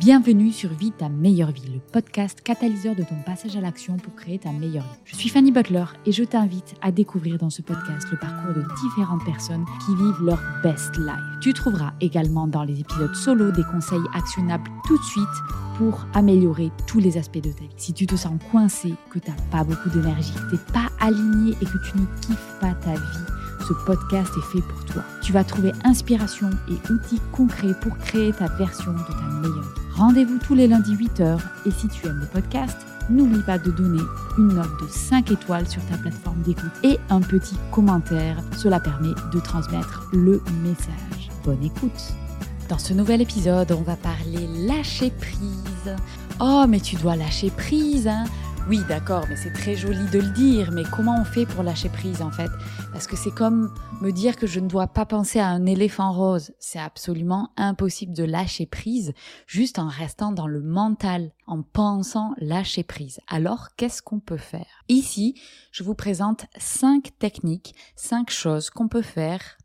Bienvenue sur Vie ta meilleure vie, le podcast catalyseur de ton passage à l'action pour créer ta meilleure vie. Je suis Fanny Butler et je t'invite à découvrir dans ce podcast le parcours de différentes personnes qui vivent leur best life. Tu trouveras également dans les épisodes solo des conseils actionnables tout de suite pour améliorer tous les aspects de ta vie. Si tu te sens coincé, que tu n'as pas beaucoup d'énergie, que tu n'es pas aligné et que tu ne kiffes pas ta vie, ce podcast est fait pour toi. Tu vas trouver inspiration et outils concrets pour créer ta version de ta meilleure. Rendez-vous tous les lundis 8h et si tu aimes le podcast, n'oublie pas de donner une note de 5 étoiles sur ta plateforme d'écoute et un petit commentaire. Cela permet de transmettre le message. Bonne écoute. Dans ce nouvel épisode, on va parler lâcher prise. Oh, mais tu dois lâcher prise, hein oui, d'accord, mais c'est très joli de le dire, mais comment on fait pour lâcher prise en fait? Parce que c'est comme me dire que je ne dois pas penser à un éléphant rose. C'est absolument impossible de lâcher prise juste en restant dans le mental, en pensant lâcher prise. Alors, qu'est-ce qu'on peut faire? Ici, je vous présente cinq techniques, cinq choses qu'on peut faire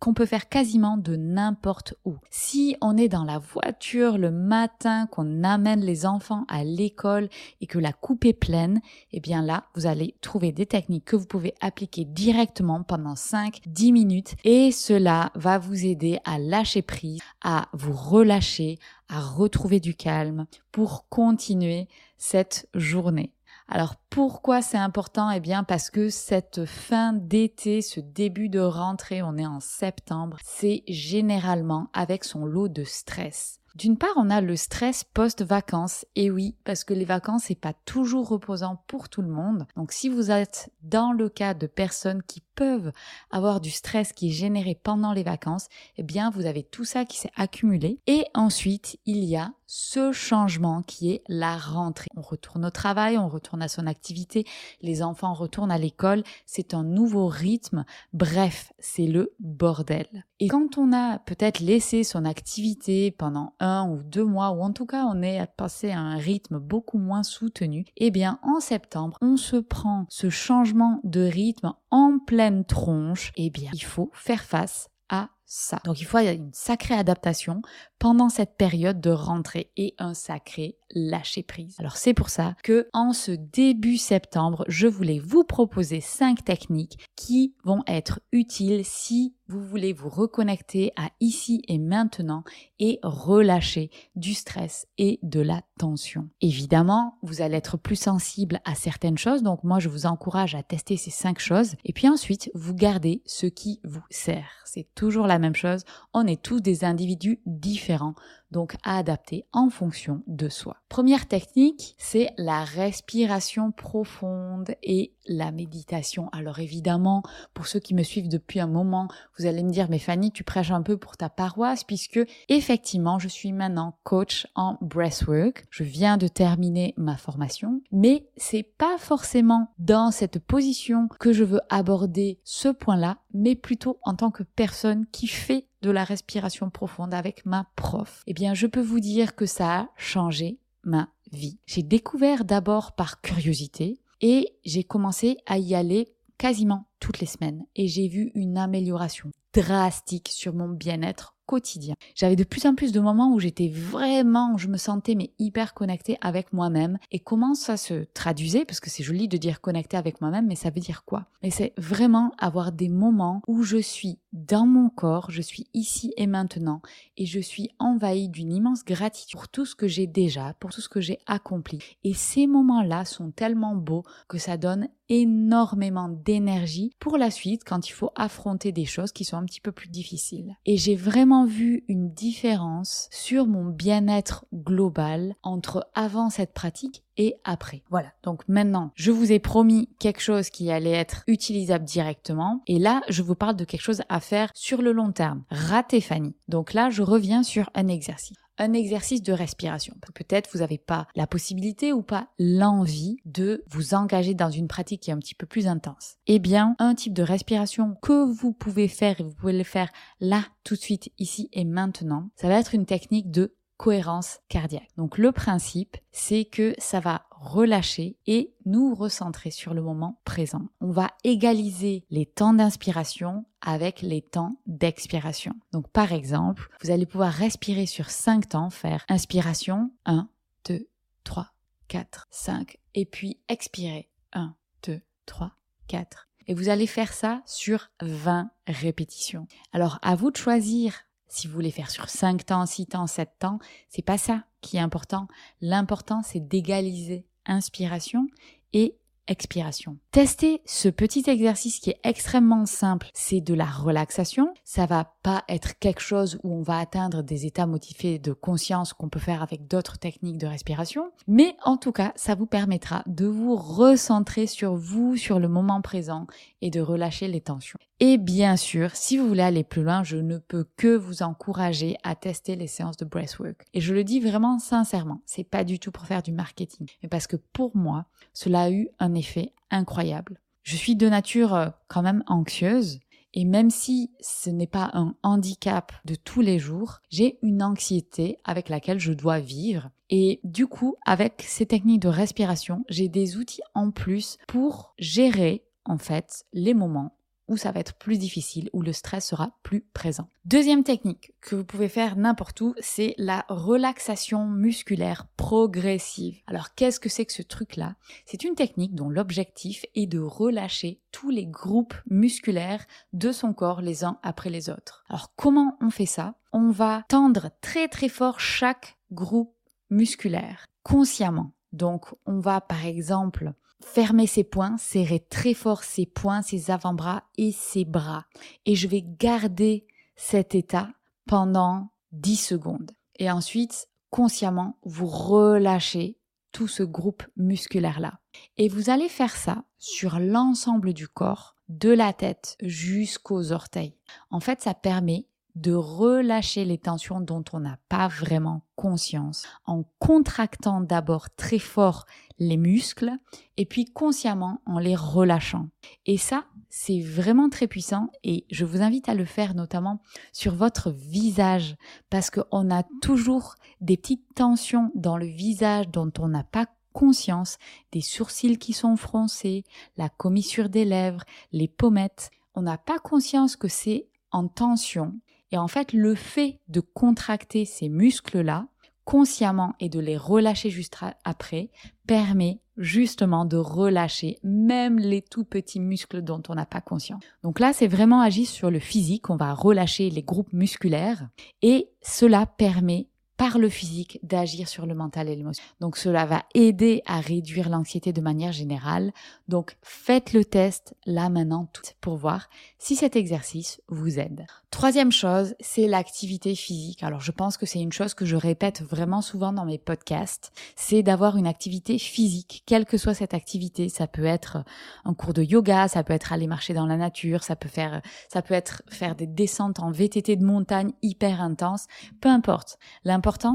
qu'on peut faire quasiment de n'importe où. Si on est dans la voiture le matin, qu'on amène les enfants à l'école et que la coupe est pleine, eh bien là, vous allez trouver des techniques que vous pouvez appliquer directement pendant 5-10 minutes et cela va vous aider à lâcher prise, à vous relâcher, à retrouver du calme pour continuer cette journée. Alors pourquoi c'est important? Eh bien parce que cette fin d'été, ce début de rentrée, on est en septembre, c'est généralement avec son lot de stress. D'une part, on a le stress post-vacances. Et oui, parce que les vacances, c'est pas toujours reposant pour tout le monde. Donc, si vous êtes dans le cas de personnes qui peuvent avoir du stress qui est généré pendant les vacances, eh bien, vous avez tout ça qui s'est accumulé. Et ensuite, il y a ce changement qui est la rentrée. On retourne au travail, on retourne à son activité, les enfants retournent à l'école, c'est un nouveau rythme. Bref, c'est le bordel. Et quand on a peut-être laissé son activité pendant un ou deux mois, ou en tout cas on est passé à un rythme beaucoup moins soutenu, eh bien en septembre, on se prend ce changement de rythme en pleine tronche, eh bien il faut faire face à ça. Donc il faut une sacrée adaptation pendant cette période de rentrée et un sacré lâcher prise. Alors c'est pour ça que en ce début septembre, je voulais vous proposer cinq techniques qui vont être utiles si vous voulez vous reconnecter à ici et maintenant et relâcher du stress et de la tension. Évidemment, vous allez être plus sensible à certaines choses, donc moi je vous encourage à tester ces cinq choses et puis ensuite vous gardez ce qui vous sert. C'est toujours la même chose, on est tous des individus différents donc à adapter en fonction de soi. Première technique, c'est la respiration profonde et la méditation. Alors évidemment, pour ceux qui me suivent depuis un moment, vous allez me dire, mais Fanny, tu prêches un peu pour ta paroisse, puisque effectivement, je suis maintenant coach en breathwork. Je viens de terminer ma formation, mais c'est pas forcément dans cette position que je veux aborder ce point-là, mais plutôt en tant que personne qui fait de la respiration profonde avec ma prof, eh bien, je peux vous dire que ça a changé ma vie. J'ai découvert d'abord par curiosité et j'ai commencé à y aller quasiment toutes les semaines et j'ai vu une amélioration drastique sur mon bien-être quotidien. J'avais de plus en plus de moments où j'étais vraiment, je me sentais mais hyper connectée avec moi-même. Et comment ça se traduisait? Parce que c'est joli de dire connecté avec moi-même, mais ça veut dire quoi? Mais c'est vraiment avoir des moments où je suis dans mon corps, je suis ici et maintenant, et je suis envahie d'une immense gratitude pour tout ce que j'ai déjà, pour tout ce que j'ai accompli. Et ces moments-là sont tellement beaux que ça donne énormément d'énergie pour la suite quand il faut affronter des choses qui sont un petit peu plus difficiles. Et j'ai vraiment vu une différence sur mon bien-être global entre avant cette pratique et après. Voilà. Donc maintenant, je vous ai promis quelque chose qui allait être utilisable directement. Et là, je vous parle de quelque chose à faire sur le long terme. Rater Fanny. Donc là, je reviens sur un exercice un exercice de respiration. Peut-être vous n'avez pas la possibilité ou pas l'envie de vous engager dans une pratique qui est un petit peu plus intense. Eh bien, un type de respiration que vous pouvez faire et vous pouvez le faire là, tout de suite, ici et maintenant, ça va être une technique de cohérence cardiaque. Donc le principe, c'est que ça va relâcher et nous recentrer sur le moment présent. On va égaliser les temps d'inspiration avec les temps d'expiration. Donc par exemple, vous allez pouvoir respirer sur 5 temps, faire inspiration 1, 2, 3, 4, 5 et puis expirer 1, 2, 3, 4. Et vous allez faire ça sur 20 répétitions. Alors à vous de choisir si vous voulez faire sur 5 temps, 6 temps, 7 temps, c'est pas ça qui est important. L'important, c'est d'égaliser inspiration et expiration. Testez ce petit exercice qui est extrêmement simple, c'est de la relaxation. Ça va pas être quelque chose où on va atteindre des états motivés de conscience qu'on peut faire avec d'autres techniques de respiration, mais en tout cas, ça vous permettra de vous recentrer sur vous, sur le moment présent et de relâcher les tensions. Et bien sûr, si vous voulez aller plus loin, je ne peux que vous encourager à tester les séances de breathwork. Et je le dis vraiment sincèrement, c'est pas du tout pour faire du marketing, mais parce que pour moi, cela a eu un effet incroyable. Je suis de nature euh, quand même anxieuse et même si ce n'est pas un handicap de tous les jours, j'ai une anxiété avec laquelle je dois vivre. Et du coup, avec ces techniques de respiration, j'ai des outils en plus pour gérer en fait les moments où ça va être plus difficile, où le stress sera plus présent. Deuxième technique que vous pouvez faire n'importe où, c'est la relaxation musculaire progressive. Alors qu'est-ce que c'est que ce truc-là? C'est une technique dont l'objectif est de relâcher tous les groupes musculaires de son corps les uns après les autres. Alors comment on fait ça? On va tendre très très fort chaque groupe musculaire consciemment. Donc on va par exemple fermer ses poings, serrer très fort ses poings, ses avant-bras et ses bras. Et je vais garder cet état pendant 10 secondes. Et ensuite, consciemment, vous relâchez tout ce groupe musculaire-là. Et vous allez faire ça sur l'ensemble du corps, de la tête jusqu'aux orteils. En fait, ça permet de relâcher les tensions dont on n'a pas vraiment conscience en contractant d'abord très fort les muscles et puis consciemment en les relâchant. Et ça, c'est vraiment très puissant et je vous invite à le faire notamment sur votre visage parce qu'on a toujours des petites tensions dans le visage dont on n'a pas conscience, des sourcils qui sont froncés, la commissure des lèvres, les pommettes. On n'a pas conscience que c'est en tension et en fait, le fait de contracter ces muscles-là consciemment et de les relâcher juste après permet justement de relâcher même les tout petits muscles dont on n'a pas conscience. Donc là, c'est vraiment agi sur le physique, on va relâcher les groupes musculaires et cela permet par le physique d'agir sur le mental et l'émotion. Donc cela va aider à réduire l'anxiété de manière générale. Donc faites le test là maintenant pour voir si cet exercice vous aide. Troisième chose, c'est l'activité physique. Alors je pense que c'est une chose que je répète vraiment souvent dans mes podcasts, c'est d'avoir une activité physique, quelle que soit cette activité. Ça peut être un cours de yoga, ça peut être aller marcher dans la nature, ça peut faire, être faire des descentes en VTT de montagne hyper intenses, peu importe.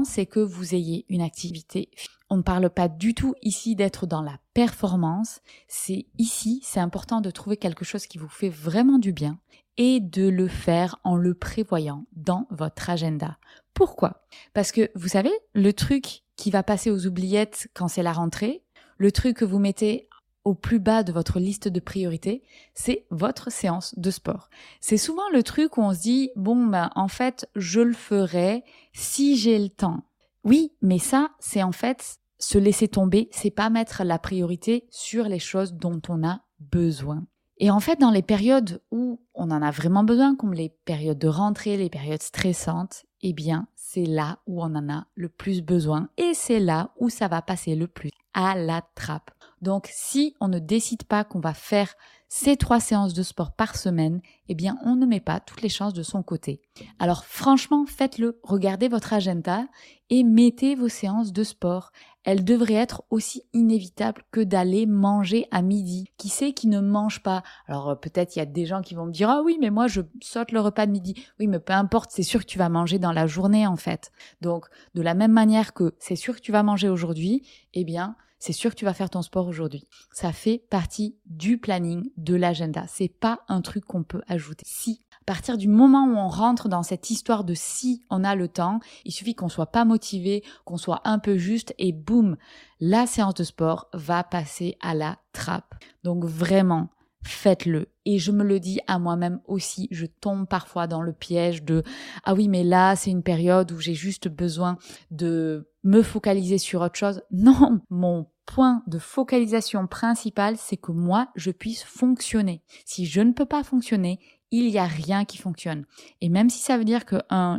C'est que vous ayez une activité. On ne parle pas du tout ici d'être dans la performance. C'est ici, c'est important de trouver quelque chose qui vous fait vraiment du bien et de le faire en le prévoyant dans votre agenda. Pourquoi? Parce que vous savez, le truc qui va passer aux oubliettes quand c'est la rentrée, le truc que vous mettez au plus bas de votre liste de priorités, c'est votre séance de sport. C'est souvent le truc où on se dit, bon, ben, en fait, je le ferai si j'ai le temps. Oui, mais ça, c'est en fait se laisser tomber, c'est pas mettre la priorité sur les choses dont on a besoin. Et en fait, dans les périodes où on en a vraiment besoin, comme les périodes de rentrée, les périodes stressantes, eh bien, c'est là où on en a le plus besoin et c'est là où ça va passer le plus à la trappe. Donc, si on ne décide pas qu'on va faire ces trois séances de sport par semaine, eh bien, on ne met pas toutes les chances de son côté. Alors, franchement, faites-le. Regardez votre agenda et mettez vos séances de sport. Elles devraient être aussi inévitables que d'aller manger à midi. Qui sait qui ne mange pas? Alors, euh, peut-être il y a des gens qui vont me dire, ah oui, mais moi, je saute le repas de midi. Oui, mais peu importe, c'est sûr que tu vas manger dans la journée, en fait. Donc, de la même manière que c'est sûr que tu vas manger aujourd'hui, eh bien, c'est sûr que tu vas faire ton sport aujourd'hui. Ça fait partie du planning, de l'agenda. C'est pas un truc qu'on peut ajouter. Si à partir du moment où on rentre dans cette histoire de si on a le temps, il suffit qu'on soit pas motivé, qu'on soit un peu juste et boum, la séance de sport va passer à la trappe. Donc vraiment, faites-le. Et je me le dis à moi-même aussi, je tombe parfois dans le piège de ah oui, mais là, c'est une période où j'ai juste besoin de me focaliser sur autre chose. Non, mon point de focalisation principal, c'est que moi, je puisse fonctionner. Si je ne peux pas fonctionner, il n'y a rien qui fonctionne. Et même si ça veut dire que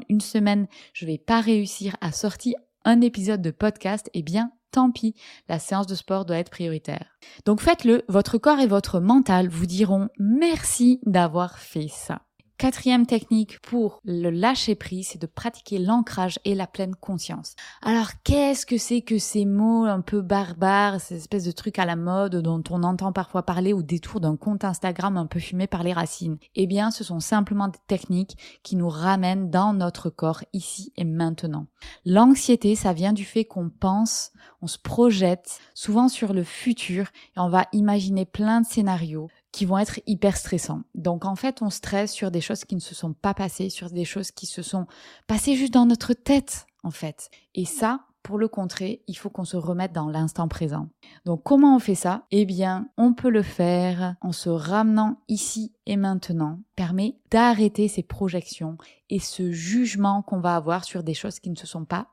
une semaine, je vais pas réussir à sortir un épisode de podcast, eh bien, tant pis, la séance de sport doit être prioritaire. Donc faites-le, votre corps et votre mental vous diront merci d'avoir fait ça. Quatrième technique pour le lâcher prise, c'est de pratiquer l'ancrage et la pleine conscience. Alors, qu'est-ce que c'est que ces mots un peu barbares, ces espèces de trucs à la mode dont on entend parfois parler au détour d'un compte Instagram un peu fumé par les racines? Eh bien, ce sont simplement des techniques qui nous ramènent dans notre corps ici et maintenant. L'anxiété, ça vient du fait qu'on pense, on se projette souvent sur le futur et on va imaginer plein de scénarios qui vont être hyper stressants. Donc en fait, on stresse sur des choses qui ne se sont pas passées, sur des choses qui se sont passées juste dans notre tête, en fait. Et ça, pour le contrer, il faut qu'on se remette dans l'instant présent. Donc comment on fait ça? Eh bien, on peut le faire en se ramenant ici et maintenant, permet d'arrêter ces projections et ce jugement qu'on va avoir sur des choses qui ne se sont pas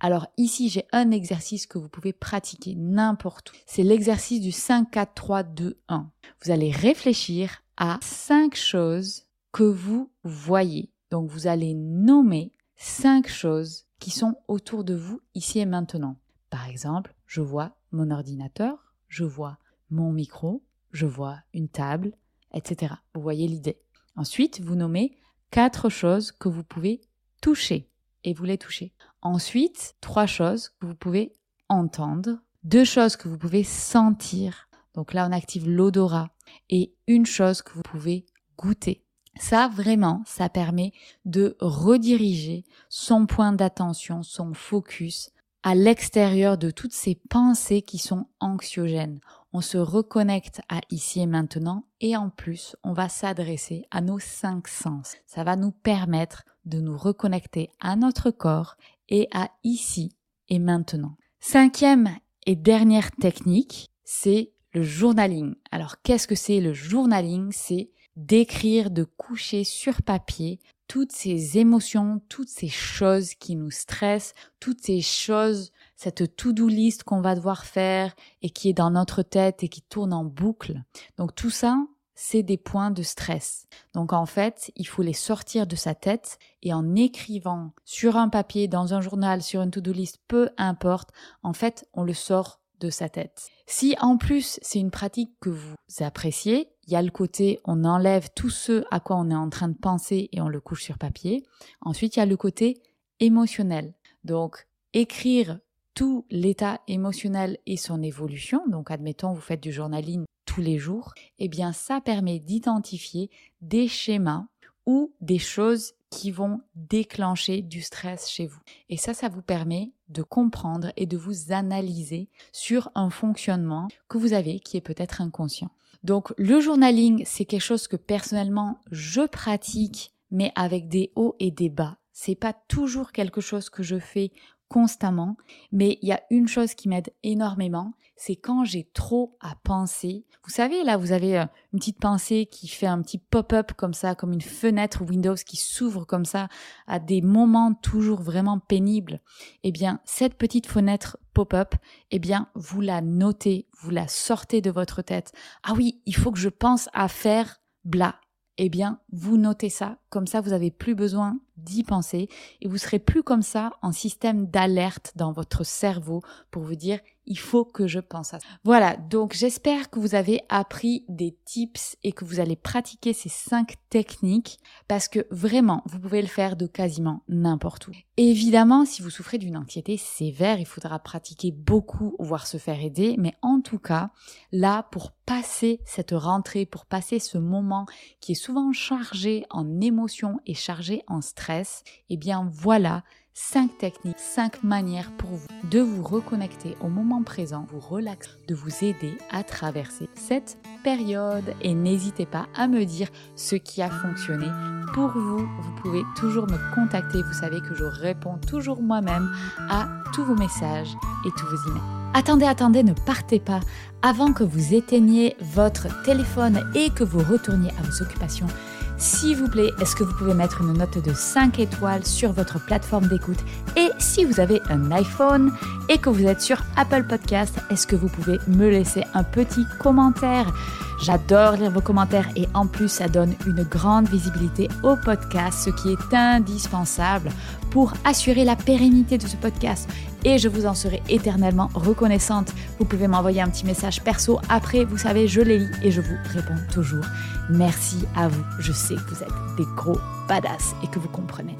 alors ici, j'ai un exercice que vous pouvez pratiquer n'importe où. C'est l'exercice du 5, 4, 3, 2, 1. Vous allez réfléchir à cinq choses que vous voyez. Donc vous allez nommer cinq choses qui sont autour de vous ici et maintenant. Par exemple, je vois mon ordinateur, je vois mon micro, je vois une table, etc. Vous voyez l'idée. Ensuite, vous nommez quatre choses que vous pouvez toucher et vous les touchez. Ensuite, trois choses que vous pouvez entendre, deux choses que vous pouvez sentir. Donc là, on active l'odorat et une chose que vous pouvez goûter. Ça, vraiment, ça permet de rediriger son point d'attention, son focus à l'extérieur de toutes ces pensées qui sont anxiogènes. On se reconnecte à ici et maintenant et en plus, on va s'adresser à nos cinq sens. Ça va nous permettre de nous reconnecter à notre corps et à ici et maintenant. Cinquième et dernière technique, c'est le journaling. Alors qu'est-ce que c'est le journaling? C'est d'écrire, de coucher sur papier toutes ces émotions, toutes ces choses qui nous stressent, toutes ces choses, cette to-do list qu'on va devoir faire et qui est dans notre tête et qui tourne en boucle. Donc tout ça, c'est des points de stress. Donc en fait, il faut les sortir de sa tête et en écrivant sur un papier, dans un journal, sur une to-do list, peu importe, en fait, on le sort de sa tête. Si en plus c'est une pratique que vous appréciez, il y a le côté on enlève tout ce à quoi on est en train de penser et on le couche sur papier. Ensuite, il y a le côté émotionnel. Donc écrire tout l'état émotionnel et son évolution, donc admettons vous faites du journaling tous les jours, eh bien ça permet d'identifier des schémas ou des choses qui vont déclencher du stress chez vous. Et ça, ça vous permet de comprendre et de vous analyser sur un fonctionnement que vous avez qui est peut-être inconscient. Donc le journaling, c'est quelque chose que personnellement je pratique, mais avec des hauts et des bas. C'est pas toujours quelque chose que je fais constamment, mais il y a une chose qui m'aide énormément, c'est quand j'ai trop à penser. Vous savez, là, vous avez euh, une petite pensée qui fait un petit pop-up comme ça, comme une fenêtre Windows qui s'ouvre comme ça à des moments toujours vraiment pénibles. Eh bien, cette petite fenêtre pop-up, eh bien, vous la notez, vous la sortez de votre tête. Ah oui, il faut que je pense à faire bla eh bien, vous notez ça, comme ça vous n'avez plus besoin d'y penser et vous serez plus comme ça en système d'alerte dans votre cerveau pour vous dire il faut que je pense à ça. Voilà, donc j'espère que vous avez appris des tips et que vous allez pratiquer ces cinq techniques parce que vraiment, vous pouvez le faire de quasiment n'importe où. Évidemment, si vous souffrez d'une anxiété sévère, il faudra pratiquer beaucoup, voire se faire aider, mais en tout cas, là, pour passer cette rentrée, pour passer ce moment qui est souvent chargé en émotions et chargé en stress, eh bien voilà, 5 techniques, 5 manières pour vous de vous reconnecter au moment présent, vous relaxer, de vous aider à traverser cette période. Et n'hésitez pas à me dire ce qui a fonctionné pour vous. Vous pouvez toujours me contacter. Vous savez que je réponds toujours moi-même à tous vos messages et tous vos emails. Attendez, attendez, ne partez pas avant que vous éteigniez votre téléphone et que vous retourniez à vos occupations. S'il vous plaît, est-ce que vous pouvez mettre une note de 5 étoiles sur votre plateforme d'écoute? Et si vous avez un iPhone et que vous êtes sur Apple Podcast, est-ce que vous pouvez me laisser un petit commentaire? J'adore lire vos commentaires et en plus ça donne une grande visibilité au podcast, ce qui est indispensable pour assurer la pérennité de ce podcast. Et je vous en serai éternellement reconnaissante. Vous pouvez m'envoyer un petit message perso après, vous savez, je les lis et je vous réponds toujours. Merci à vous. Je sais que vous êtes des gros badass et que vous comprenez.